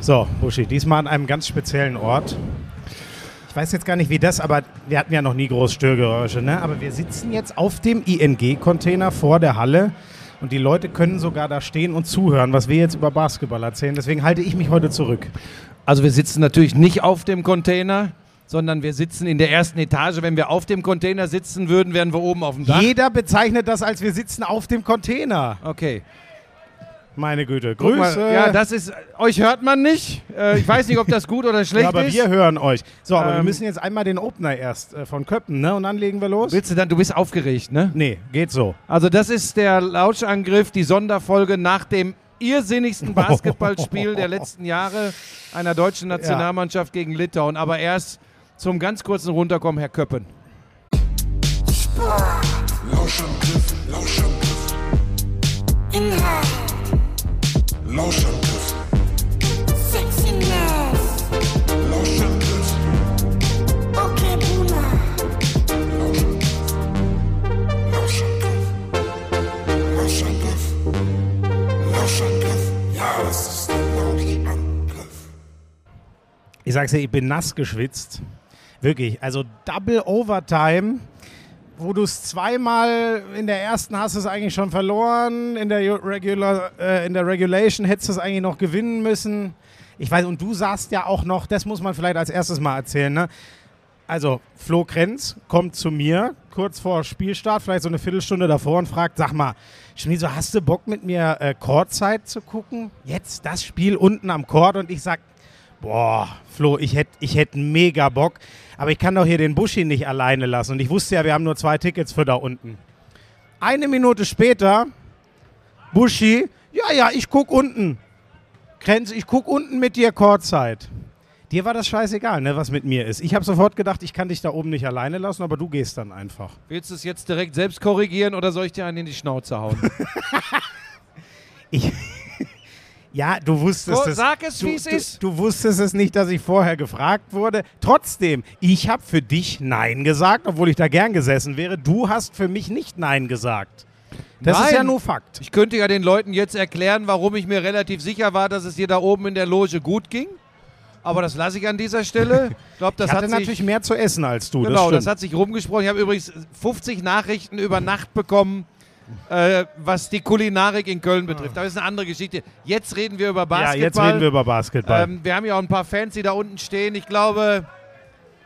So, Buschi, diesmal an einem ganz speziellen Ort. Ich weiß jetzt gar nicht, wie das, aber wir hatten ja noch nie groß Störgeräusche, ne? Aber wir sitzen jetzt auf dem ING-Container vor der Halle und die Leute können sogar da stehen und zuhören, was wir jetzt über Basketball erzählen. Deswegen halte ich mich heute zurück. Also wir sitzen natürlich nicht auf dem Container, sondern wir sitzen in der ersten Etage. Wenn wir auf dem Container sitzen würden, wären wir oben auf dem Dach. Jeder bezeichnet das als wir sitzen auf dem Container. Okay. Meine Güte. Grüße. Mal, ja, das ist, euch hört man nicht. Äh, ich weiß nicht, ob das gut oder schlecht Ja, aber ist. wir hören euch. So, aber wir Ähm, müssen jetzt einmal den Opener erst äh, von Köppen, ne? Und dann legen wir los. Willst du dann, du bist aufgeregt, ne? Nee, geht so. Also das ist der Lauschangriff, die Sonderfolge nach dem irrsinnigsten Basketballspiel der letzten Jahre einer deutschen Nationalmannschaft gegen Litauen. Aber erst zum ganz kurzen Runterkommen, Herr Köppen. Lauschangriff, Lauschangriff. Inhalt, sag's dir, ich bin nass geschwitzt. Wirklich. Also Double Overtime, wo du es zweimal in der ersten hast es eigentlich schon verloren. In der, Regular, äh, in der Regulation hättest du es eigentlich noch gewinnen müssen. Ich weiß, und du saßt ja auch noch, das muss man vielleicht als erstes mal erzählen, ne? Also, Flo Krenz kommt zu mir kurz vor Spielstart, vielleicht so eine Viertelstunde davor und fragt, sag mal, Schmieso, hast du Bock mit mir äh, Chordzeit zu gucken? Jetzt das Spiel unten am Chord und ich sag, boah, Flo, ich hätte ich hätt mega Bock, aber ich kann doch hier den Buschi nicht alleine lassen. Und ich wusste ja, wir haben nur zwei Tickets für da unten. Eine Minute später, Buschi, ja, ja, ich guck unten. Krenz, ich guck unten mit dir Chordzeit. Dir war das scheißegal, ne, was mit mir ist. Ich habe sofort gedacht, ich kann dich da oben nicht alleine lassen, aber du gehst dann einfach. Willst du es jetzt direkt selbst korrigieren oder soll ich dir einen in die Schnauze hauen? Ich ja, du wusstest Ko- es. sag es, du, wie es ist. Du wusstest es nicht, dass ich vorher gefragt wurde. Trotzdem, ich habe für dich Nein gesagt, obwohl ich da gern gesessen wäre. Du hast für mich nicht Nein gesagt. Das ist Nein. ja nur Fakt. Ich könnte ja den Leuten jetzt erklären, warum ich mir relativ sicher war, dass es dir da oben in der Loge gut ging. Aber das lasse ich an dieser Stelle. Ich glaube, das ich hatte hat natürlich sich, mehr zu essen als du. genau, das das hat sich rumgesprochen. Ich habe übrigens 50 Nachrichten über Nacht bekommen, äh, was die Kulinarik in Köln betrifft. Aber das ist eine andere Geschichte. Jetzt reden wir über ja, Basketball. jetzt reden wir über Basketball. Ähm, wir haben ja auch ein paar Fans, die da unten stehen. Ich glaube,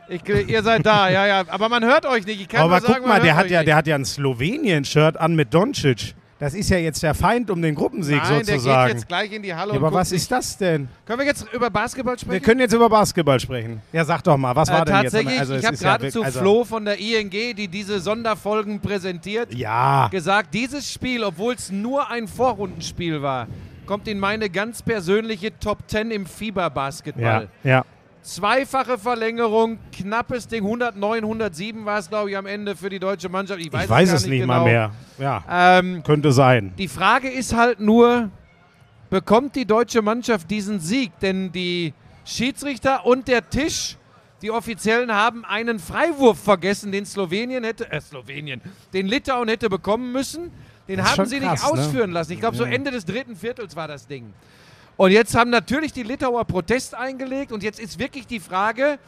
ich, ihr seid da, ja, ja. Aber man hört euch nicht. Ich kann aber nur sagen, guck mal, der hat, ja, der hat ja ein Slowenien-Shirt an mit Doncic. Das ist ja jetzt der Feind um den Gruppensieg. Nein, der geht sozusagen. jetzt gleich in die Halle Ja, aber was ist das denn? Können wir jetzt über Basketball Wir sprechen? können jetzt über Basketball sprechen. Ja, sag doch mal, was war äh, denn jetzt? tatsächlich, Also, ich habe ja gerade wirklich- zu also- Flo von der ING, die diese Sonderfolgen präsentiert, Ja, gesagt, dieses Spiel, obwohl es nur ein Vorrundenspiel war, kommt in meine ganz persönliche Top 10 im ja, Fieberbasketball. ja. Zweifache Verlängerung, knappes Ding, 109, 107 war es, glaube ich, am Ende für die deutsche Mannschaft. Ich weiß, Ich weiß gar es nicht genau. mal mehr. Ja, Ähm, könnte sein. die Frage ist halt nur, bekommt die deutsche Mannschaft diesen Sieg? Denn die Schiedsrichter und der Tisch, die Offiziellen, haben einen Freiwurf vergessen, den Slowenien hätte, äh, Slowenien, den Litauen hätte bekommen müssen. Den haben sie krass, nicht ne? ausführen lassen. Ich glaube, so Ja. Ende des dritten Viertels war das Ding. Und jetzt haben natürlich die Litauer Protest eingelegt und jetzt ist wirklich die Frage,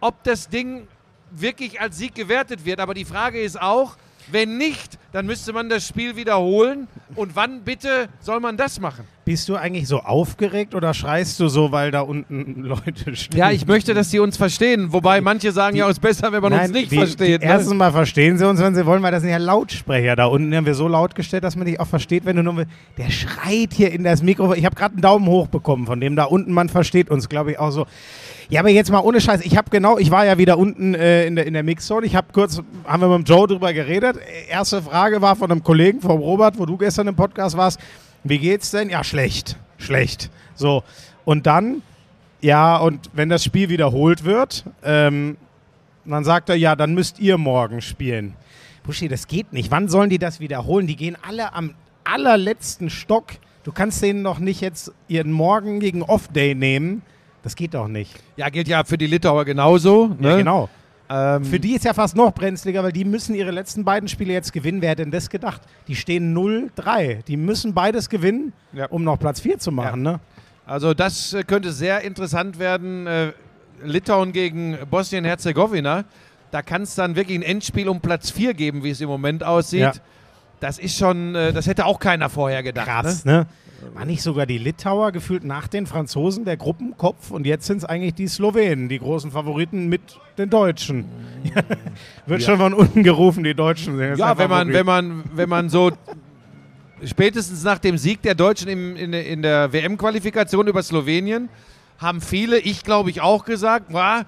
ob das Ding wirklich als Sieg gewertet wird. Aber die Frage ist auch, wenn nicht, dann müsste man das Spiel wiederholen. Und wann bitte soll man das machen? Bist du eigentlich so aufgeregt oder schreist du so, weil da unten Leute stehen? Ja, ich möchte, dass sie uns verstehen. Wobei manche sagen ja, es ist besser, wenn man uns nicht die, versteht. Die, ne? erstens mal verstehen sie uns, wenn sie wollen, weil das sind ja Lautsprecher da unten. Die haben wir so laut gestellt, dass man dich auch versteht, wenn du nur. Der schreit hier in das Mikrofon. Ich habe gerade einen Daumen hoch bekommen von dem da unten. Man versteht uns, glaube ich, auch so. Ja, aber jetzt mal ohne Scheiß. Ich habe genau, ich war ja wieder unten äh, in der, in der Mixzone. Ich habe kurz, haben wir mit dem Joe drüber geredet. Erste Frage war von einem Kollegen, vom Robert, wo du gestern im Podcast warst. Wie geht's denn? Ja, schlecht. Schlecht. So. Und dann, ja, und wenn das Spiel wiederholt wird, ähm, dann sagt er, ja, dann müsst ihr morgen spielen. Buschi, das geht nicht. Wann sollen die das wiederholen? Die gehen alle am allerletzten Stock. Du kannst denen doch nicht jetzt ihren morgigen Off-Day nehmen. Das geht doch nicht. ja, gilt ja für die Litauer genauso. Ne? Ja, genau. Ähm, Für die ist ja fast noch brenzliger, weil die müssen ihre letzten beiden Spiele jetzt gewinnen. Wer hätte denn das gedacht? Die stehen 0-3. Die müssen beides gewinnen, Ja. um noch Platz 4 zu machen. Ne? Also das äh, könnte sehr interessant werden. Äh, Litauen gegen Bosnien-Herzegowina. Da kann es dann wirklich ein Endspiel um Platz 4 geben, wie es im Moment aussieht. Ja. Das ist schon, äh, das hätte auch keiner vorher gedacht. Krass, Ne? ne? War nicht sogar die Litauer gefühlt nach den Franzosen der Gruppenkopf und jetzt sind es eigentlich die Slowenen, die großen Favoriten mit den Deutschen. Wird schon von unten gerufen, die Deutschen sind jetzt Ja, wenn man, wenn man, wenn man so spätestens nach dem Sieg der Deutschen im, in, der- in der WM-Qualifikation über Slowenien haben viele, ich glaube ich auch gesagt, war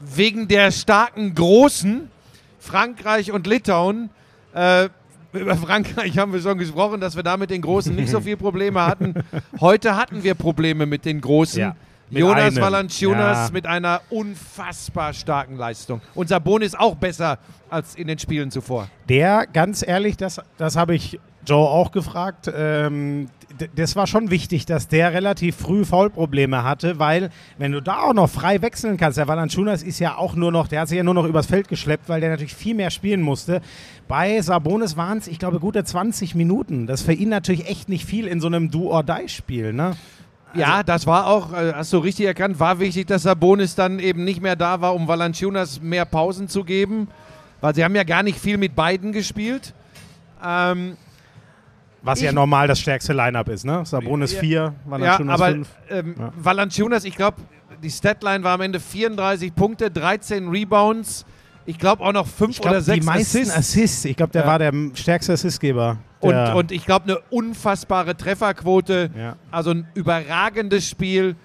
wegen der starken Großen Frankreich und Litauen. Äh, über Frankreich haben wir schon gesprochen, dass wir da mit den Großen nicht so viel Probleme hatten. Heute hatten wir Probleme mit den Großen. Ja, mit Jonas einem. Valanciunas Ja. mit einer unfassbar starken Leistung. Und Sabon ist auch besser als in den Spielen zuvor. Der, ganz ehrlich, das, das habe ich Joe auch gefragt. Ähm, das war schon wichtig, dass der relativ früh Foulprobleme hatte, weil wenn du da auch noch frei wechseln kannst, der Valanciunas ist ja auch nur noch, der hat sich ja nur noch übers Feld geschleppt, weil der natürlich viel mehr spielen musste. Bei Sabonis waren es, ich glaube, gute 20 Minuten. Das ist für ihn natürlich echt nicht viel in so einem Do-or-Die-Spiel, ne? Ja, das war auch, äh, hast du richtig erkannt, war wichtig, dass Sabonis dann eben nicht mehr da war, um Valanciunas mehr Pausen zu geben. Weil sie haben ja gar nicht viel mit beiden gespielt. Ähm, Was Ich- ja normal das stärkste Lineup ist, ne? Sabonis Ja. 4, ja, Valanciunas aber 5. ähm, Ja. Valanciunas, ich glaube, die Statline war am Ende 34 Punkte, 13 Rebounds. Ich glaube auch noch 5 Ich glaube, oder 6 die meisten Assists. Assists. Ich glaube, der Ja. war der stärkste Assistgeber. Und, und ich glaube, eine unfassbare Trefferquote. Ja. Also ein überragendes Spiel.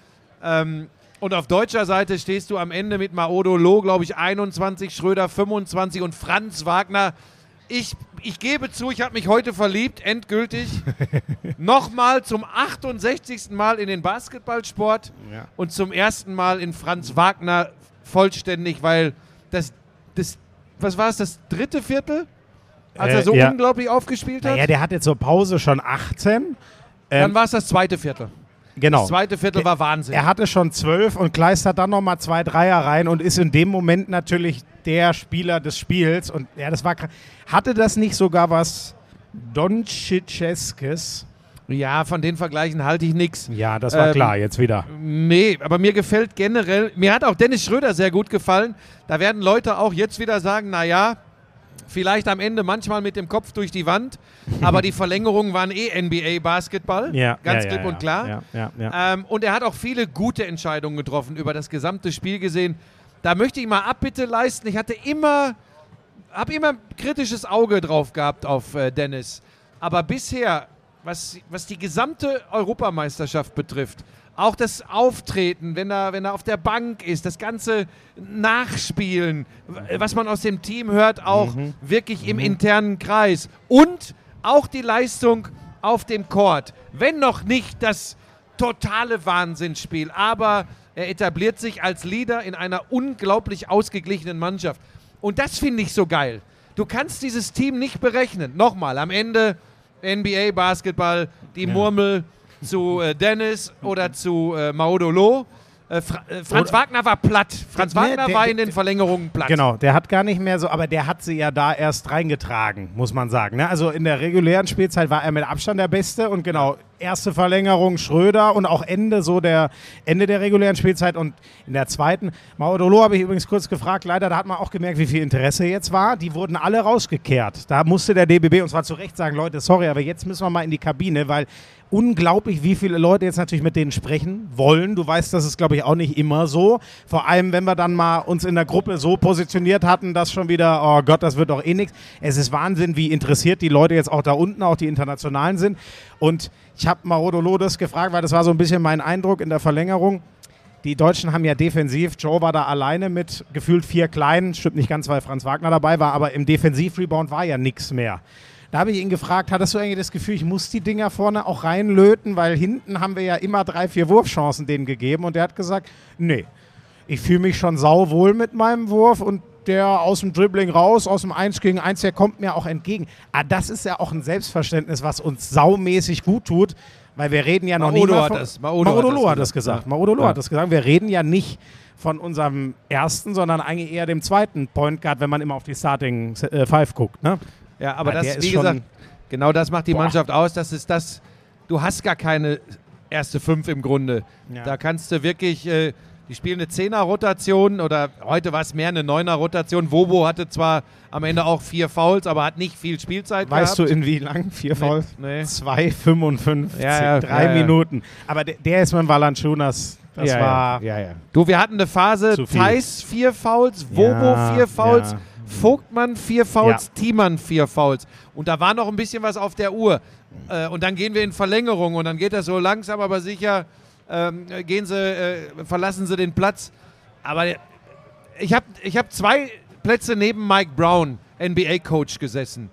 Ähm, und auf deutscher Seite stehst du am Ende mit Maodo Loh, glaube ich, 21, Schröder 25 und Franz Wagner. Ich, ich gebe zu, ich habe mich heute verliebt, endgültig. Nochmal zum 68. Mal in den Basketballsport Ja. und zum ersten Mal in Franz Wagner vollständig, weil das, das was war es, das dritte Viertel? Als Äh, er so ja. unglaublich aufgespielt hat? Naja, der hatte zur Pause schon 18. Dann Ähm, war es das zweite Viertel. Genau. Das zweite Viertel war Wahnsinn. Er hatte schon 12 und kleistert dann nochmal zwei Dreier rein und ist in dem Moment natürlich der Spieler des Spiels. Und ja, das war Hatte das nicht sogar was Donciceskes? Ja, von den Vergleichen halte ich nichts. Ja, das war Ähm, klar, jetzt wieder. Nee, aber mir gefällt generell, mir hat auch Dennis Schröder sehr gut gefallen. Da werden Leute auch jetzt wieder sagen, naja, vielleicht am Ende manchmal mit dem Kopf durch die Wand, aber die Verlängerungen waren eh NBA-Basketball, Ja, ganz ja, klipp ja, und klar. Ähm, und er hat auch viele gute Entscheidungen getroffen über das gesamte Spiel gesehen. Da möchte ich mal Abbitte leisten. Ich hatte immer, habe immer ein kritisches Auge drauf gehabt auf äh, Dennis. Aber bisher, was, was die gesamte Europameisterschaft betrifft, auch das Auftreten, wenn er, wenn er auf der Bank ist, das ganze Nachspielen, was man aus dem Team hört, auch wirklich im internen Kreis. Und auch die Leistung auf dem Court. Wenn noch nicht das totale Wahnsinnsspiel, aber er etabliert sich als Leader in einer unglaublich ausgeglichenen Mannschaft. Und das finde ich so geil. Du kannst dieses Team nicht berechnen. Nochmal, am Ende NBA Basketball, die Murmel zu äh, Dennis oder zu äh, Maudolo. Äh, Fra äh, Franz Oder- Wagner war platt. Franz Nee, Wagner der- war in der- den Verlängerungen platt. Genau, der hat gar nicht mehr so, aber der hat sie ja da erst reingetragen, muss man sagen. Ne? Also in der regulären Spielzeit war er mit Abstand der Beste und genau, erste Verlängerung Schröder und auch Ende so der Ende der regulären Spielzeit und in der zweiten, Maudolo habe ich übrigens kurz gefragt, leider, da hat man auch gemerkt, wie viel Interesse jetzt war. Die wurden alle rausgekehrt. Da musste der DBB und zwar zu Recht sagen, Leute, sorry, aber jetzt müssen wir mal in die Kabine, weil unglaublich, wie viele Leute jetzt natürlich mit denen sprechen wollen. Du weißt, das ist, glaube ich, auch nicht immer so. Vor allem, wenn wir dann mal uns in der Gruppe so positioniert hatten, dass schon wieder, oh Gott, das wird doch eh nichts. Es ist Wahnsinn, wie interessiert die Leute jetzt auch da unten, auch die Internationalen sind. Und ich habe Marodolo das gefragt, weil das war so ein bisschen mein Eindruck in der Verlängerung. Die Deutschen haben ja defensiv, Joe war da alleine mit gefühlt vier Kleinen, stimmt nicht ganz, weil Franz Wagner dabei war, aber im Defensivrebound war ja nichts mehr. Da habe ich ihn gefragt, hattest du eigentlich das Gefühl, ich muss die Dinger vorne auch reinlöten, weil hinten haben wir ja immer drei, vier Wurfchancen denen gegeben und der hat gesagt, nee, ich fühle mich schon sauwohl mit meinem Wurf und der aus dem Dribbling raus, aus dem 1 gegen 1, der kommt mir auch entgegen. Ah, das ist ja auch ein Selbstverständnis, was uns saumäßig gut tut, weil wir reden ja noch Maodo mal hat von- das- Maodo hat Maodo das hat das gesagt. gesagt. Maodo Ja. hat das gesagt. Wir reden ja nicht von unserem ersten, sondern eigentlich eher dem zweiten Point Guard, wenn man immer auf die Starting äh, Five guckt. Ne? Ja, aber Ja, der das, ist wie schon- gesagt, genau das macht die Boah. Mannschaft aus. Das ist das, du hast gar keine erste fünf im Grunde. Ja. Da kannst du wirklich, äh, die spielen eine Zehner-Rotation oder heute war es mehr eine Neuner-Rotation. Wobo hatte zwar am Ende auch vier Fouls, aber hat nicht viel Spielzeit Weißt gehabt. du, in wie lang? Vier Fouls? Nee. 2,55. Ja, ja, drei ja. Minuten. Aber der, der ist mit Valanciunas. Das Ja, war. ja, ja. Du, wir hatten eine Phase. Thais vier Fouls, Wobo vier Fouls. Vogtmann vier Fouls, Thiemann vier Fouls. Und da war noch ein bisschen was auf der Uhr. Äh, und dann gehen wir in Verlängerung und dann geht das so langsam, aber sicher, ähm, gehen sie, äh, verlassen sie den Platz. Aber ich habe ich hab zwei Plätze neben Mike Brown, NBA-Coach, gesessen.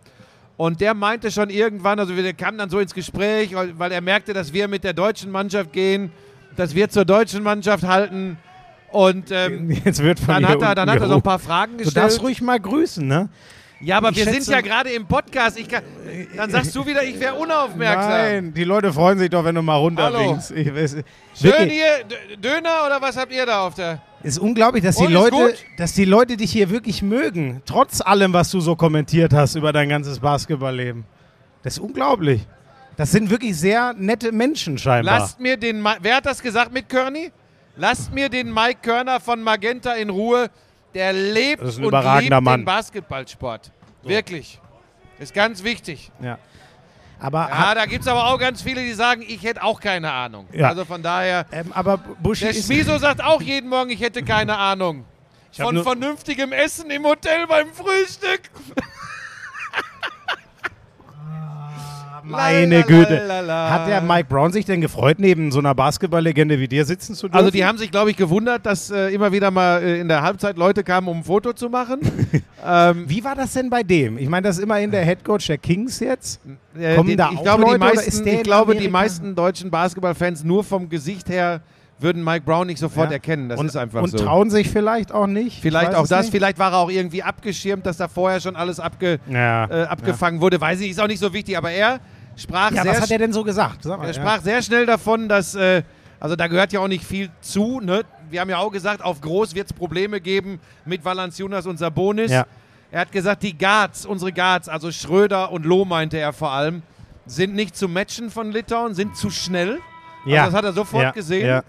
Und der meinte schon irgendwann, also wir kamen dann so ins Gespräch, weil, er merkte, dass wir mit der deutschen Mannschaft gehen, dass wir zur deutschen Mannschaft halten. Und ähm, Jetzt wird von dann, hat er, dann hat er so ein paar Fragen gerufen. Du darfst gestellt. ruhig mal grüßen, ne? Ja, aber Ich wir sind ja gerade im Podcast. Kann, dann sagst du wieder, ich wäre unaufmerksam. Nein, die Leute freuen sich doch, wenn du mal runterwinkst. Ich weiß, Schön hier, Döner oder was habt ihr da auf der? ist unglaublich, dass die, Und, ist Leute, gut? dass die Leute dich hier wirklich mögen. Trotz allem, was du so kommentiert hast über dein ganzes Basketballleben. Das ist unglaublich. Das sind wirklich sehr nette Menschen scheinbar. Lasst mir den, Ma wer hat das gesagt mit Körny? Lasst mir den Mike Körner von Magenta in Ruhe. Der lebt und liebt Mann. den Basketballsport. Wirklich. Ist ganz wichtig. ja. Aber, Ja, da gibt es aber auch ganz viele, die sagen, ich hätte auch keine Ahnung. Ja. Also von daher, ähm, aber Buschi der Schmiso sagt auch jeden Morgen, ich hätte keine Ahnung. hab Von vernünftigem Essen im Hotel beim Frühstück. Meine Güte. Hat der Mike Brown sich denn gefreut, neben so einer Basketballlegende wie dir sitzen zu dürfen? Also die haben sich, glaube ich, gewundert, dass äh, immer wieder mal äh, in der Halbzeit Leute kamen, um ein Foto zu machen. ähm, Wie war das denn bei dem? Ich meine, das ist immerhin der Headcoach der Kings jetzt. äh, Kommen die, da ich auch glaube, Leute die meisten, ich glaube, die meisten deutschen Basketballfans nur vom Gesicht her würden Mike Brown nicht sofort Ja. erkennen. Das und, ist einfach und so. trauen sich vielleicht auch nicht. Ich Vielleicht auch das, nicht. vielleicht war er auch irgendwie abgeschirmt, dass da vorher schon alles abge, Ja. äh, abgefangen wurde. Weiß ich, ist auch nicht so wichtig, aber er sprach ja, sehr was hat er denn so gesagt? Sag mal, Er ja. sprach sehr schnell davon, dass, äh, also da gehört ja auch nicht viel zu. Ne? Wir haben ja auch gesagt, auf groß wird es Probleme geben mit Valanciunas und Sabonis. Ja. Er hat gesagt, die Guards, unsere Guards, also Schröder und Loh meinte er vor allem, sind nicht zu matchen von Litauen, sind zu schnell. Ja. Also das hat er sofort ja. gesehen. Ja.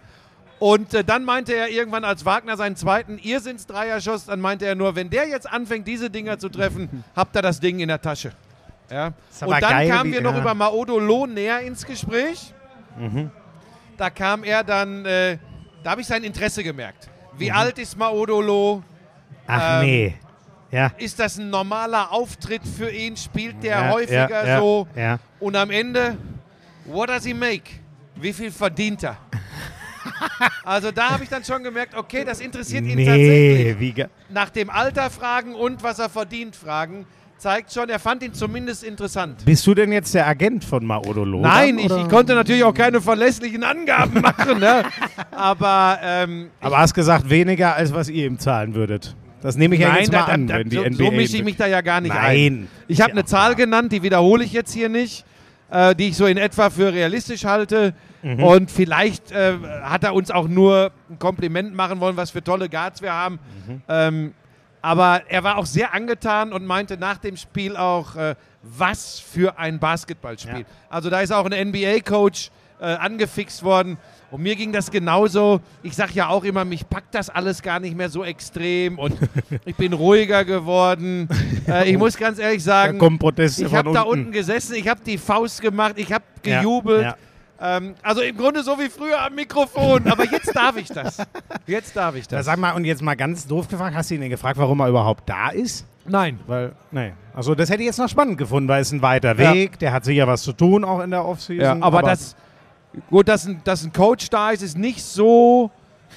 Und äh, dann meinte er irgendwann, als Wagner seinen zweiten Irrsinns Dreier schoss, dann meinte er nur, wenn der jetzt anfängt, diese Dinger zu treffen, habt ihr das Ding in der Tasche. Ja. Und dann kamen wir noch ja. über Maodo Loh näher ins Gespräch. Da kam er dann, äh, da habe ich sein Interesse gemerkt. Wie alt ist Maodo Loh? Ach Ähm, nee. Ja. Ist das ein normaler Auftritt für ihn? Spielt der ja, häufiger ja, so? Und am Ende, what does he make? Wie viel verdient er? also da habe ich dann schon gemerkt, okay, das interessiert ihn Nee, tatsächlich. Nach dem Alter fragen und was er verdient fragen, zeigt schon, er fand ihn zumindest interessant. Bist du denn jetzt der Agent von Maodolo? Nein, ich, ich konnte natürlich auch keine verlässlichen Angaben machen, ne? aber ähm, Aber hast gesagt, weniger als was ihr ihm zahlen würdet. Das nehme ich ja jetzt mal da, da, an, da, wenn die so, NBA. so mische ich mich da ja gar nicht ein. Nein. Ich habe eine Zahl genannt, die wiederhole ich jetzt hier nicht, äh, die ich so in etwa für realistisch halte. Mhm. Und vielleicht äh, hat er uns auch nur ein Kompliment machen wollen, was für tolle Guards wir haben. Mhm. Ähm, aber er war auch sehr angetan und meinte nach dem Spiel auch, äh, was für ein Basketballspiel. Ja. Also da ist auch ein NBA-Coach äh, angefixt worden. Und mir ging das genauso. Ich sage ja auch immer, mich packt das alles gar nicht mehr so extrem und ich bin ruhiger geworden. Äh, ich muss ganz ehrlich sagen, ich habe da unten. gesessen, ich habe die Faust gemacht, ich habe Ja, gejubelt. ja. Ähm, also im Grunde so wie früher am Mikrofon, aber jetzt darf ich das. Jetzt darf ich Da das. sag mal, und jetzt mal ganz doof gefragt, hast du ihn denn gefragt, warum er überhaupt da ist? Nein. Weil, nee. Also das hätte ich jetzt noch spannend gefunden, weil es ein weiter Ja. Weg, der hat sicher was zu tun, auch in der Ja, Offseason. aber, das, gut, dass ein, dass ein Coach da ist, ist nicht so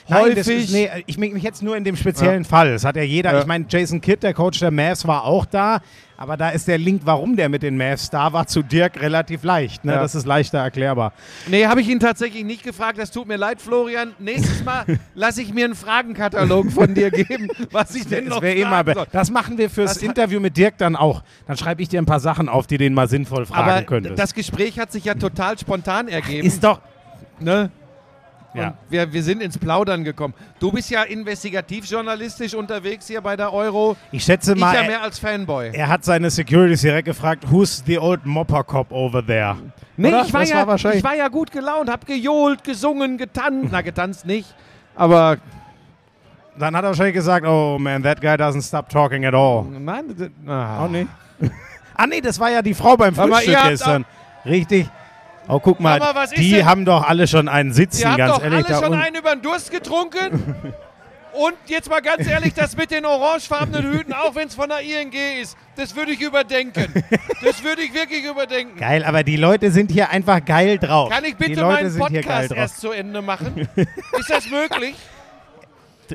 Nein, häufig. das ist, nee, ich mich mich jetzt nur in dem speziellen Fall. Das hat ja jeder. Ja. Ich meine, Jason Kidd, der Coach der Mavs, war auch da. Aber da ist der Link, warum der mit den Mavs da war, zu Dirk relativ leicht. Ne? Ja. Das ist leichter erklärbar. Nee, habe ich ihn tatsächlich nicht gefragt. Das tut mir leid, Florian. Nächstes Mal lasse ich mir einen Fragenkatalog von dir geben, was ich denn noch eh mal soll. das machen wir fürs Das- Interview mit Dirk dann auch. Dann schreibe ich dir ein paar Sachen auf, die den mal sinnvoll fragen Aber könntest. das Gespräch hat sich ja total spontan ergeben. ist doch. ne? Ja. Und wir, wir sind ins Plaudern gekommen. Du bist ja investigativjournalistisch unterwegs hier bei der Euro. Ich schätze Ich mal, ja er, mehr als Fanboy. er hat seine Securities direkt gefragt, who's the old Mopper Cop over there? Nee, Oder? ich war, Das ja, war ich war ja gut gelaunt, hab gejohlt, gesungen, getanzt. Na, getanzt nicht. Aber Dann hat er wahrscheinlich gesagt, oh man, that guy doesn't stop talking at all. nein, ah. Auch nicht. ah nee, das war ja die Frau beim Frühstück gestern. Richtig. Oh, guck mal, ist die haben doch alle schon einen Sitzen, habt ganz doch ehrlich. alle schon einen über den Durst getrunken. Und jetzt mal ganz ehrlich, das mit den orangefarbenen Hüten, auch wenn es von der ING ist, das würde ich überdenken. Das würde ich wirklich überdenken. Geil, aber die Leute sind hier einfach geil drauf. Kann ich die bitte meinen Podcast erst zu Ende machen? Ist das möglich?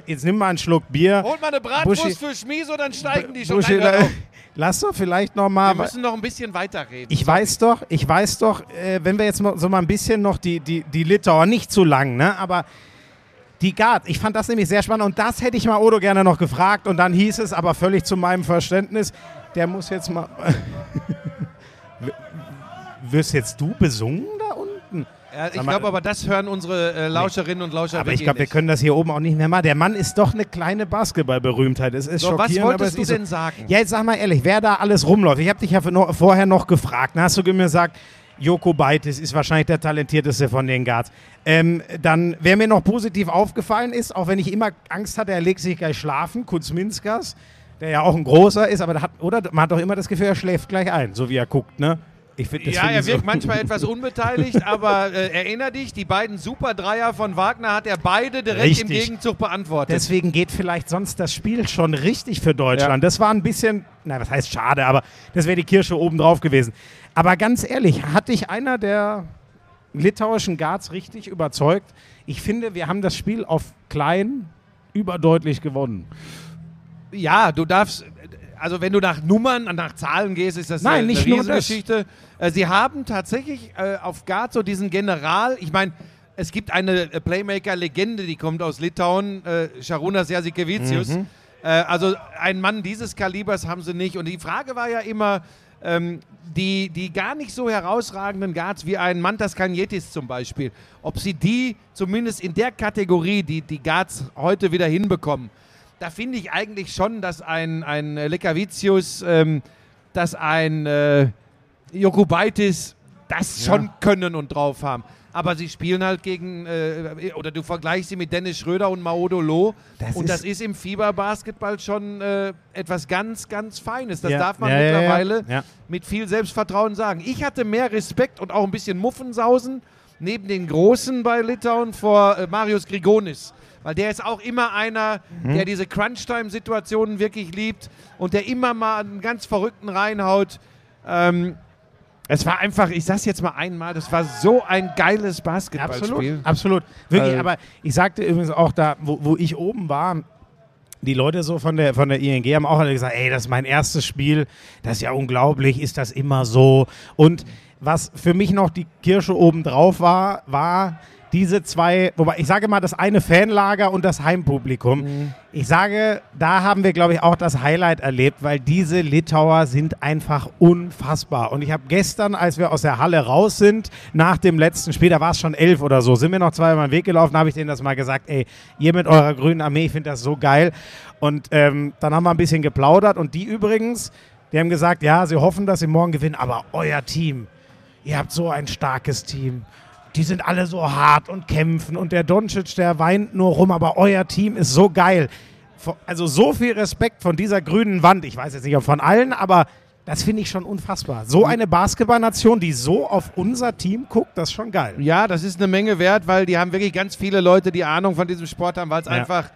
Jetzt nimm mal einen Schluck Bier. Holt mal eine Bratwurst Buschi- für Schmies oder dann steigen die schon. Buschi, Nein, lass doch vielleicht noch mal. Wir müssen noch ein bisschen weiterreden. Ich weiß doch, ich weiß doch, äh, wenn wir jetzt mal so mal ein bisschen noch die, die, die Litauer, nicht zu lang, ne? Aber die Guard, ich fand das nämlich sehr spannend und das hätte ich mal Odo gerne noch gefragt und dann hieß es aber völlig zu meinem Verständnis, der muss jetzt mal. Wirst jetzt du besungen? Ja, ich glaube aber, das hören unsere äh, Lauscherinnen und Lauscher Aber ich wirklich glaube, wir können das hier oben auch nicht mehr machen. Der Mann ist doch eine kleine Basketballberühmtheit. Es ist So, was schockierend, es wolltest du ist so. denn sagen? Ja, jetzt sag mal ehrlich, wer da alles rumläuft. Ich habe dich ja noch, vorher noch gefragt. Dann hast du mir gesagt, Joko Beitis ist wahrscheinlich der talentierteste von den Guards. Ähm, dann, wer mir noch positiv aufgefallen ist, auch wenn ich immer Angst hatte, er legt sich gleich schlafen, Kuzminskas, der ja auch ein großer ist, aber der hat, oder man hat doch immer das Gefühl, er schläft gleich ein, so wie er guckt, ne? Ich find, das Ja, er wirkt so. manchmal etwas unbeteiligt, aber äh, erinner dich, die beiden Super Dreier von Wagner hat er beide direkt im Richtig. Gegenzug beantwortet. Deswegen geht vielleicht sonst das Spiel schon richtig für Deutschland. Das war ein bisschen, na, was heißt schade, aber das wäre die Kirsche oben drauf gewesen. Aber ganz ehrlich, hat dich einer der litauischen Guards richtig überzeugt? Ich finde, wir haben das Spiel auf klein überdeutlich gewonnen. ja, du darfst, also wenn du nach Nummern, nach Zahlen gehst, ist das Nein, eine, nicht eine nur das. Riesengeschichte. Äh, Sie haben tatsächlich äh, auf Guard so diesen General, ich meine, es gibt eine äh, Playmaker-Legende, die kommt aus Litauen, äh, Sharunas Jasikevicius. Mhm. Äh, also einen Mann dieses Kalibers haben sie nicht. Und die Frage war ja immer, ähm, die, die gar nicht so herausragenden Guards wie ein Mantas Kanyetis zum Beispiel, ob sie die zumindest in der Kategorie, die die Guards heute wieder hinbekommen, da finde ich eigentlich schon, dass ein, ein äh, Lekavicius, ähm, dass ein äh, Jokubaitis das Ja. schon können und drauf haben. Aber sie spielen halt gegen, äh, oder du vergleichst sie mit Dennis Schröder und Maodo Loh. Das und ist- das ist im Fieberbasketball schon äh, etwas ganz, ganz Feines. Das Ja, darf man ja, ja, ja, mittlerweile ja. mit viel Selbstvertrauen sagen. Ich hatte mehr Respekt und auch ein bisschen Muffensausen neben den Großen bei Litauen vor äh, Marius Grigonis. Weil der ist auch immer einer, Mhm. der diese Crunch-Time-Situationen wirklich liebt und der immer mal einen ganz Verrückten reinhaut. Ähm, es war einfach, ich sag's jetzt mal einmal, das war so ein geiles Basketballspiel. Absolut, absolut. Wirklich, Äh, aber ich sagte übrigens auch da, wo, wo ich oben war, die Leute so von der, von der ING haben auch alle gesagt, ey, das ist mein erstes Spiel, das ist ja unglaublich, ist das immer so? Und was für mich noch die Kirsche oben drauf war, war diese zwei, wobei ich sage mal das eine Fanlager und das Heimpublikum. Ich sage, da haben wir, glaube ich, auch das Highlight erlebt, weil diese Litauer sind einfach unfassbar. Und ich habe gestern, als wir aus der Halle raus sind, nach dem letzten Spiel, da war es schon elf oder so, sind wir noch zweimal den Weg gelaufen, habe ich denen das mal gesagt, ey, ihr mit eurer grünen Armee, ich finde das so geil. Und ähm, dann haben wir ein bisschen geplaudert und die übrigens, die haben gesagt, ja, sie hoffen, dass sie morgen gewinnen, aber euer Team, ihr habt so ein starkes Team. Die sind alle so hart und kämpfen und der Doncic, der weint nur rum, aber euer Team ist so geil. Also so viel Respekt von dieser grünen Wand. Ich weiß jetzt nicht, ob von allen, aber das finde ich schon unfassbar. So eine Basketballnation, die so auf unser Team guckt, das ist schon geil. Ja, das ist eine Menge wert, weil die haben wirklich ganz viele Leute, die Ahnung von diesem Sport haben, weil es Ja. einfach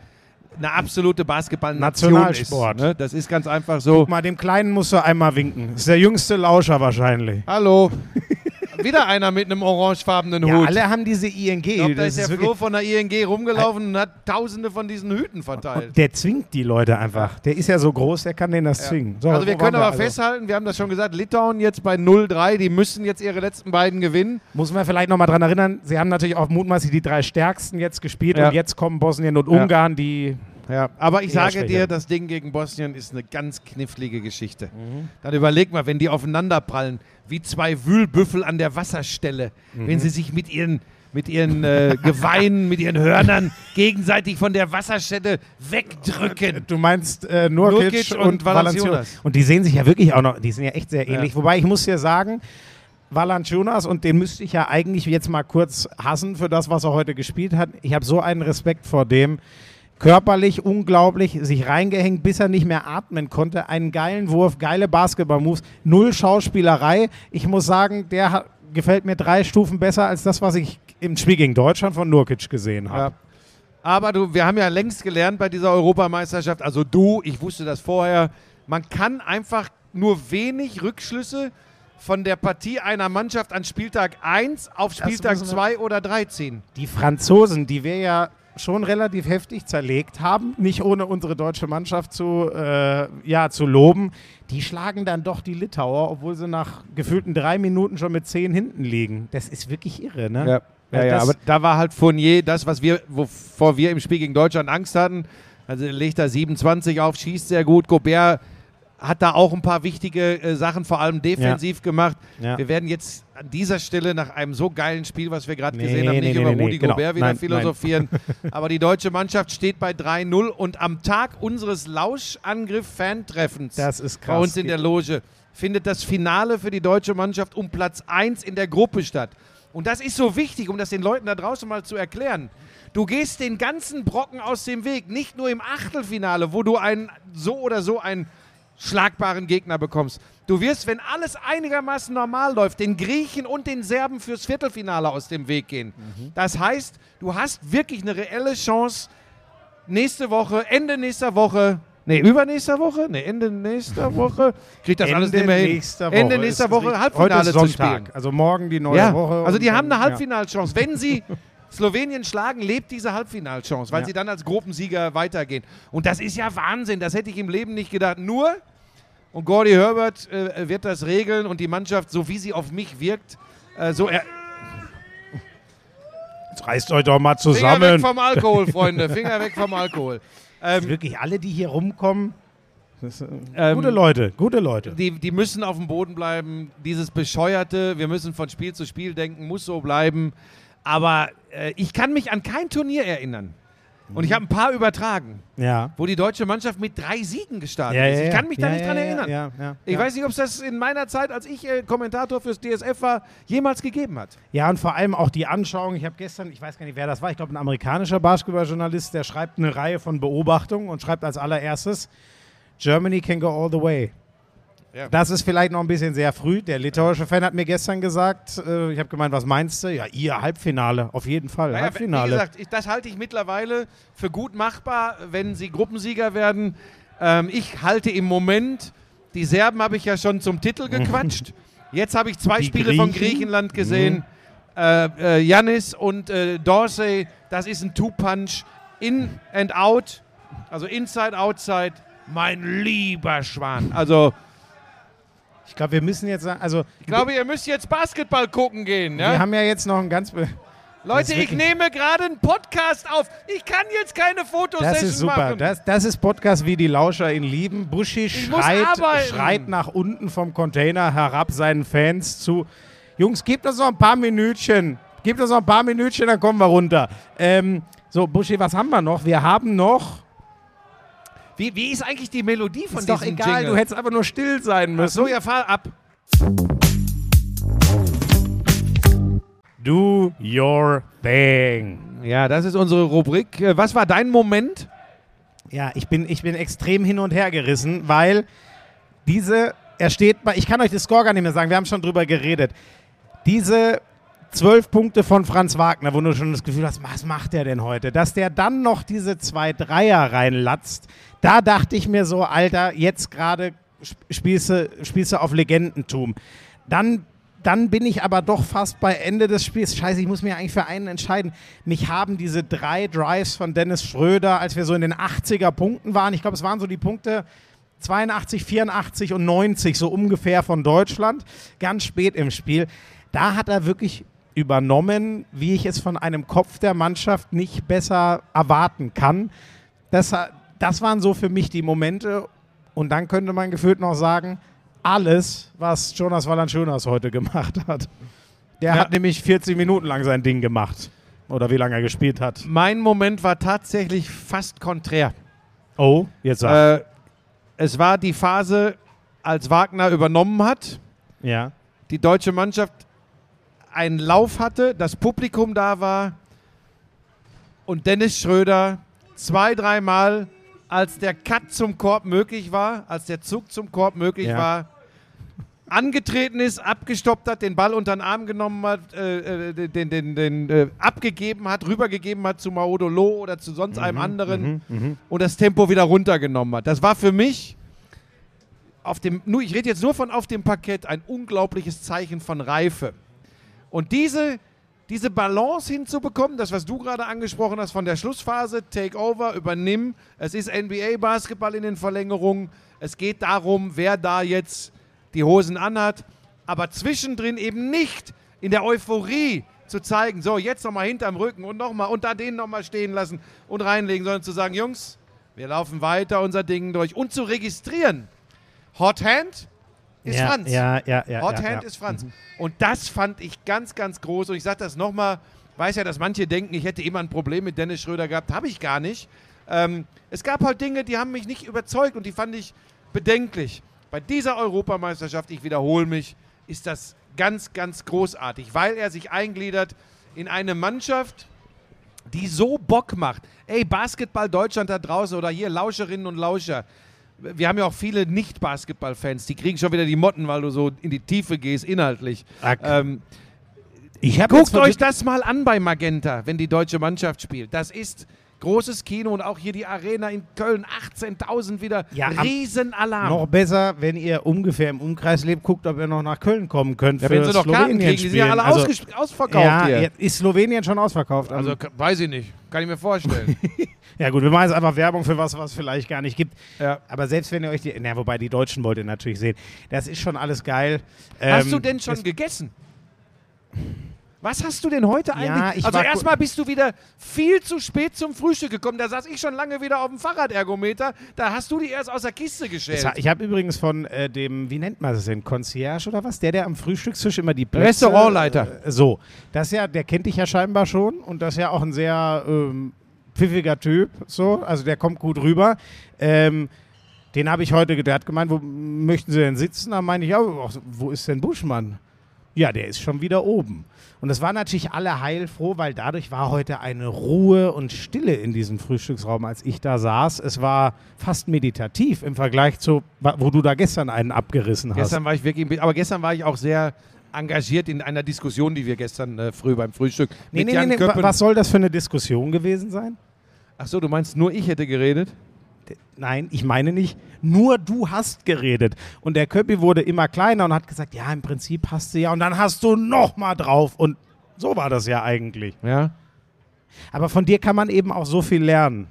eine absolute Basketball-Nation Nationalsport. ist. Ne? Das ist ganz einfach so. Guck mal, dem Kleinen musst du einmal winken. Das ist der jüngste Lauscher wahrscheinlich. Hallo. Wieder einer mit einem orangefarbenen Ja, Hut. alle haben diese ING. ich glaube, da Das ist der ist Flo von der ING rumgelaufen und hat tausende von diesen Hüten verteilt. der zwingt die Leute einfach. Der ist ja so groß, der kann denen das zwingen. So, also wir können aber also? festhalten, wir haben das schon gesagt, Litauen jetzt bei 0-3, die müssen jetzt ihre letzten beiden gewinnen. Muss man vielleicht nochmal dran erinnern, sie haben natürlich auch mutmaßlich die drei stärksten jetzt gespielt Ja. und jetzt kommen Bosnien und Ja. Ungarn, die. Ja, aber ich sage schwächer. dir, das Ding gegen Bosnien ist eine ganz knifflige Geschichte. Dann überleg mal, wenn die aufeinanderprallen, wie zwei Wühlbüffel an der Wasserstelle, wenn sie sich mit ihren mit ihren äh, Geweinen, mit ihren Hörnern gegenseitig von der Wasserstelle wegdrücken. Du meinst äh, Nurkic, und, und Valanciunas. Und die sehen sich ja wirklich auch noch, die sind ja echt sehr ähnlich. Wobei ich muss dir sagen, Valanciunas, und den müsste ich ja eigentlich jetzt mal kurz hassen für das, was er heute gespielt hat. Ich habe so einen Respekt vor dem. Körperlich unglaublich, sich reingehängt, bis er nicht mehr atmen konnte. Einen geilen Wurf, geile Basketball-Moves, null Schauspielerei. Ich muss sagen, der hat, gefällt mir drei Stufen besser als das, was ich im Spiel gegen Deutschland von Nurkic gesehen habe. Ja. Aber du, wir haben ja längst gelernt bei dieser Europameisterschaft, also du, ich wusste das vorher, man kann einfach nur wenig Rückschlüsse von der Partie einer Mannschaft an Spieltag 1 auf Spieltag müssen wir- 2 oder 3 ziehen. Die Franzosen, die wir ja schon relativ heftig zerlegt haben, nicht ohne unsere deutsche Mannschaft zu, äh, ja, zu loben, die schlagen dann doch die Litauer, obwohl sie nach gefühlten drei Minuten schon mit zehn hinten liegen. Das ist wirklich irre, ne? Ja, ja, ja, aber da war halt Fournier das, was wir, wovor wir im Spiel gegen Deutschland Angst hatten. Also er legt da 27 auf, schießt sehr gut. Gobert hat da auch ein paar wichtige äh, Sachen, vor allem defensiv gemacht. Ja. Wir werden jetzt an dieser Stelle nach einem so geilen Spiel, was wir gerade Nee, gesehen haben, nee, nicht nee, über Rudi genau. Gobert wieder Nein, philosophieren. Aber die deutsche Mannschaft steht bei 3-0 und am Tag unseres Lauschangriff-Fantreffens bei uns in der Loge findet das Finale für die deutsche Mannschaft um Platz 1 in der Gruppe statt. Und das ist so wichtig, um das den Leuten da draußen mal zu erklären. Du gehst den ganzen Brocken aus dem Weg, nicht nur im Achtelfinale, wo du einen so oder so einen schlagbaren Gegner bekommst. Du wirst, wenn alles einigermaßen normal läuft, den Griechen und den Serben fürs Viertelfinale aus dem Weg gehen. Das heißt, du hast wirklich eine reelle Chance, nächste Woche, Ende nächster Woche, nee, übernächster Woche, nee, Ende nächster Woche, kriegt das alles nicht mehr hin. nächster Woche. Ende nächster Woche Halbfinale Heute ist zu Sonntag, spielen. Also morgen die neue Ja, Woche. also die haben eine Halbfinalchance. Wenn sie Slowenien schlagen, lebt diese Halbfinalchance, weil Ja. sie dann als Gruppensieger weitergehen. Und das ist ja Wahnsinn, das hätte ich im Leben nicht gedacht. Nur, und Gordy Herbert äh, wird das regeln und die Mannschaft, so wie sie auf mich wirkt, äh, so er. Jetzt reißt euch doch mal Finger weg zusammen. vom Alkohol, Freunde, Finger weg vom Alkohol. Ähm, Wirklich alle, die hier rumkommen, das, äh, Ähm, gute Leute, gute Leute. die, die müssen auf dem Boden bleiben. Dieses Bescheuerte, wir müssen von Spiel zu Spiel denken, muss so bleiben. Aber äh, ich kann mich an kein Turnier erinnern. Und ich habe ein paar übertragen, Ja. wo die deutsche Mannschaft mit drei Siegen gestartet Ja, ist. Ich kann mich da ja, nicht ja, dran erinnern. Ich weiß nicht, ob es das in meiner Zeit, als ich äh, Kommentator fürs DSF war, jemals gegeben hat. Ja, und vor allem auch die Anschauung. Ich habe gestern, ich weiß gar nicht, wer das war, ich glaube, ein amerikanischer Basketballjournalist, der schreibt eine Reihe von Beobachtungen und schreibt als allererstes: Germany can go all the way. Ja. Das ist vielleicht noch ein bisschen sehr früh. Der litauische Fan hat mir gestern gesagt, äh, ich habe gemeint, was meinst du? Ja, ihr Halbfinale, auf jeden Fall. Naja, wie Halbfinale. gesagt, ich, das halte ich mittlerweile für gut machbar, wenn sie Gruppensieger werden. Ähm, ich halte im Moment, die Serben habe ich ja schon zum Titel gequatscht. Jetzt habe ich zwei Die Spiele von Griechen? Griechenland gesehen. Äh, äh, Yannis und äh, Dorsey, das ist ein Two-Punch. In and out, also inside, outside. Mein lieber Schwan. Also, ich glaube, wir müssen jetzt also ich glaube, ihr müsst jetzt Basketball gucken gehen. wir Ja? haben ja jetzt noch ein ganz. Leute, ich nehme gerade einen Podcast auf. Ich kann jetzt keine Fotos Das ist super. machen. Das, das ist Podcast, wie die Lauscher ihn lieben. Buschi schreit, schreit nach unten vom Container herab seinen Fans zu. Jungs, gebt uns noch ein paar Minütchen. Gebt uns noch ein paar Minütchen, dann kommen wir runter. Ähm, so, Buschi, was haben wir noch? Wir haben noch. Wie, wie ist eigentlich die Melodie von Ist doch diesem egal, Jingle? du hättest einfach nur still sein Ach müssen. so, ja, fahr ab. Do your thing. Ja, das ist unsere Rubrik. Äh, Was war dein Moment? Ja, ich bin, ich bin extrem hin und her gerissen, weil diese, er steht bei, ich kann euch das Score gar nicht mehr sagen, wir haben schon drüber geredet. Diese zwölf Punkte von Franz Wagner, wo du schon das Gefühl hast, was macht der denn heute? Dass der dann noch diese zwei Dreier reinlatzt, da dachte ich mir so, Alter, jetzt gerade spielst du auf Legendentum. Dann dann bin ich aber doch fast bei Ende des Spiels. Scheiße, ich muss mir eigentlich für einen entscheiden. Mich haben diese drei Drives von Dennis Schröder, als wir so in den 80er Punkten waren, ich glaube, es waren so die Punkte 82, 84 und 90, so ungefähr von Deutschland, ganz spät im Spiel. Da hat er wirklich übernommen, wie ich es von einem Kopf der Mannschaft nicht besser erwarten kann. Das, das waren so für mich die Momente. Und dann könnte man gefühlt noch sagen, alles, was Jonas Valanciunas heute gemacht hat. Der Ja. hat nämlich 40 Minuten lang sein Ding gemacht. Oder wie lange er gespielt hat. Mein Moment war tatsächlich fast konträr. Oh, jetzt sag. Äh, es war die Phase, als Wagner übernommen hat, ja. die deutsche Mannschaft einen Lauf hatte, das Publikum da war und Dennis Schröder zwei, dreimal, als der Cut zum Korb möglich war, als der Zug zum Korb möglich Ja. war, angetreten ist, abgestoppt hat, den Ball unter den Arm genommen hat, äh, äh, den, den, den äh, abgegeben hat, rübergegeben hat zu Maodolo oder zu sonst einem anderen Mhm. und das Tempo wieder runtergenommen hat. Das war für mich auf dem, nur, ich rede jetzt nur von auf dem Parkett, ein unglaubliches Zeichen von Reife. Und diese, diese Balance hinzubekommen, das, was du gerade angesprochen hast, von der Schlussphase, Takeover, übernimm, es ist NBA-Basketball in den Verlängerungen, es geht darum, wer da jetzt die Hosen anhat, aber zwischendrin eben nicht in der Euphorie zu zeigen, so jetzt nochmal hinterm Rücken und nochmal und da den nochmal stehen lassen und reinlegen, sondern zu sagen, Jungs, wir laufen weiter unser Ding durch. Und zu registrieren. Hot Hand ist ja, Franz. Ja, ja, ja. Hot ja, Hand ja. ist Franz. Und das fand ich ganz, ganz groß. Und ich sage das nochmal, weiß ja, dass manche denken, ich hätte immer ein Problem mit Dennis Schröder gehabt. Habe ich gar nicht. Ähm, es gab halt Dinge, die haben mich nicht überzeugt und die fand ich bedenklich. Bei dieser Europameisterschaft, ich wiederhole mich, ist das ganz, ganz großartig, weil er sich eingliedert in eine Mannschaft, die so Bock macht. Ey, Basketball Deutschland da draußen oder hier Lauscherinnen und Lauscher. Wir haben ja auch viele Nicht-Basketball-Fans, die kriegen schon wieder die Motten, weil du so in die Tiefe gehst, inhaltlich. Ach, Ähm, guckt euch das mal an bei Magenta, wenn die deutsche Mannschaft spielt. Das ist großes Kino und auch hier die Arena in Köln, 18.000 wieder, Ja, Riesenalarm. Noch besser, wenn ihr ungefähr im Umkreis lebt, guckt, ob ihr noch nach Köln kommen könnt. ja, wenn sie noch Karten Slowenien kriegen, die sind ja spielen. alle also, ausverkauft ja, hier. ist Slowenien schon ausverkauft. Also Also, weiß ich nicht, kann ich mir vorstellen. ja gut, wir machen jetzt einfach Werbung für was, was es vielleicht gar nicht gibt. ja. Aber selbst wenn ihr euch die, na, wobei die Deutschen wollt ihr natürlich sehen, das ist schon alles geil. Hast Ähm, du denn schon es- gegessen? Was hast du denn heute Ja, eigentlich? ich also erstmal bist du wieder viel zu spät zum Frühstück gekommen. Da saß ich schon lange wieder auf dem Fahrradergometer. Da hast du die erst aus der Kiste war- Ich habe übrigens von äh, dem, wie nennt man das denn, Concierge oder was? Der, der am Frühstückstisch immer die Plätze... Restaurantleiter. Äh, so, das ist ja, der kennt dich ja scheinbar schon und das ist ja auch ein sehr ähm, pfiffiger Typ, so, also der kommt gut rüber. Ähm, den habe ich heute, der hat gemeint, wo möchten Sie denn sitzen? Da meine ich, ja, wo ist denn Buschmann? Ja, der ist schon wieder oben. Und es waren natürlich alle heilfroh, weil dadurch war heute eine Ruhe und Stille in diesem Frühstücksraum, als ich da saß. Es war fast meditativ im Vergleich zu, wo du da gestern einen abgerissen hast. Gestern war ich wirklich, aber gestern war ich auch sehr engagiert in einer Diskussion, die wir gestern äh, früh beim Frühstück nee, mit nee, Jan nee, Köppen. Was soll das für eine Diskussion gewesen sein? Ach so, du meinst nur ich hätte geredet? Nein, ich meine nicht, nur du hast geredet. Und der Köppi wurde immer kleiner und hat gesagt, ja, im Prinzip hast du ja. Und dann hast du noch mal drauf. Und so war das ja eigentlich. Ja. Aber von dir kann man eben auch so viel lernen.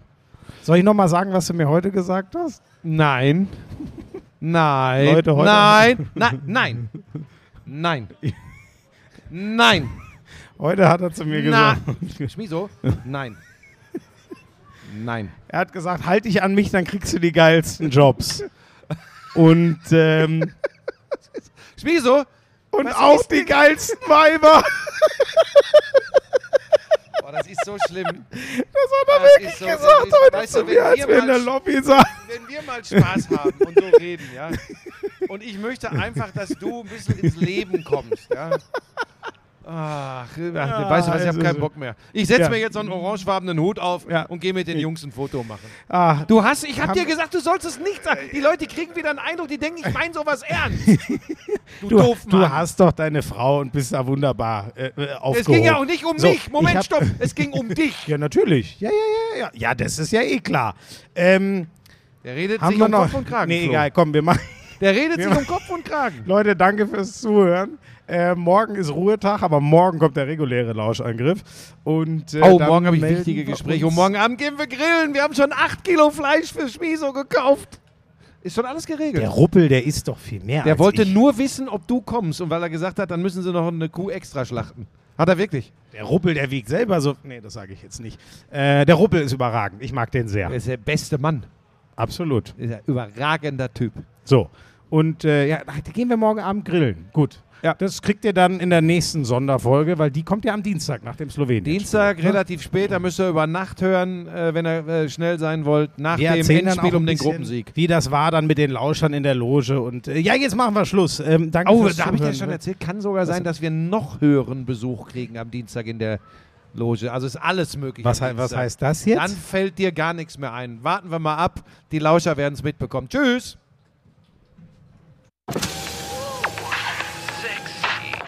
Soll ich noch mal sagen, was du mir heute gesagt hast? Nein. Nein. Leute, heute- Nein. Nein. Nein. Nein. Nein. Heute hat er zu mir Na. gesagt. Schmiso? Nein. Nein. Er hat gesagt, halt dich an mich, dann kriegst du die geilsten Jobs. Und, ähm, Schmiso? und Was auch die geilsten Weiber. Oh, das ist so schlimm. Das hat er wirklich so- gesagt das ist- heute weißt zu du, wenn mir, als wir wir in mal der Lobby saßen. Wenn wir mal Spaß haben und so reden, ja. Und ich möchte einfach, dass du ein bisschen ins Leben kommst, ja. Ach, weißt du was, ich habe keinen Bock mehr. Ich setze Ja. mir jetzt so einen orangefarbenen Hut auf Ja. und gehe mit den Jungs ein Foto machen. Ah, Du hast, ich habe dir gesagt, du sollst es nicht sagen. Die Leute kriegen wieder einen Eindruck, die denken, ich meine sowas ernst. Du, du, doof du Mann. hast doch deine Frau und bist da wunderbar äh, äh, aufgehoben. es ging ja auch nicht um So, mich. Moment, hab- stopp. Es ging um dich. Ja, natürlich. Ja, ja, ja, ja. Ja, das ist ja eh klar. Ähm, Der redet sich um noch? Kopf und Kragen. nee, egal, komm, wir machen. Der redet sich um Kopf und Kragen. Leute, danke fürs Zuhören. Äh, morgen ist Ruhetag, aber morgen kommt der reguläre Lauschangriff. Und, äh, Oh, morgen habe ich wichtige wir Gespräche. Und morgen Abend gehen wir grillen. Wir haben schon 8 Kilo Fleisch für Schmiso gekauft. Ist schon alles geregelt. Der Ruppel, der ist doch viel mehr. Der als wollte ich. nur wissen, ob du kommst. Und weil er gesagt hat, dann müssen sie noch eine Kuh extra schlachten. Hat er wirklich. Der Ruppel, der wiegt selber so. Nee, das sage ich jetzt nicht. Äh, der Ruppel ist überragend. Ich mag den sehr. Er ist der beste Mann. Absolut. Ist ein überragender Typ. So. Und äh, ja, da gehen wir morgen Abend grillen. Gut. Ja. Das kriegt ihr dann in der nächsten Sonderfolge, weil die kommt ja am Dienstag nach dem Slowenien. Dienstag, relativ spät, da müsst ihr über Nacht hören, äh, wenn ihr äh, schnell sein wollt, nach Wir dem Endspiel um den Gruppensieg. Wie das war dann mit den Lauschern in der Loge. Und äh, ja, jetzt machen wir Schluss. Ähm, danke Oh, da habe ich dir Zuhören. schon erzählt, kann sogar sein, dass wir noch höheren Besuch kriegen am Dienstag in der Loge. Also ist alles möglich. Was, was heißt das jetzt? Dann fällt dir gar nichts mehr ein. Warten wir mal ab. Die Lauscher werden es mitbekommen. Tschüss.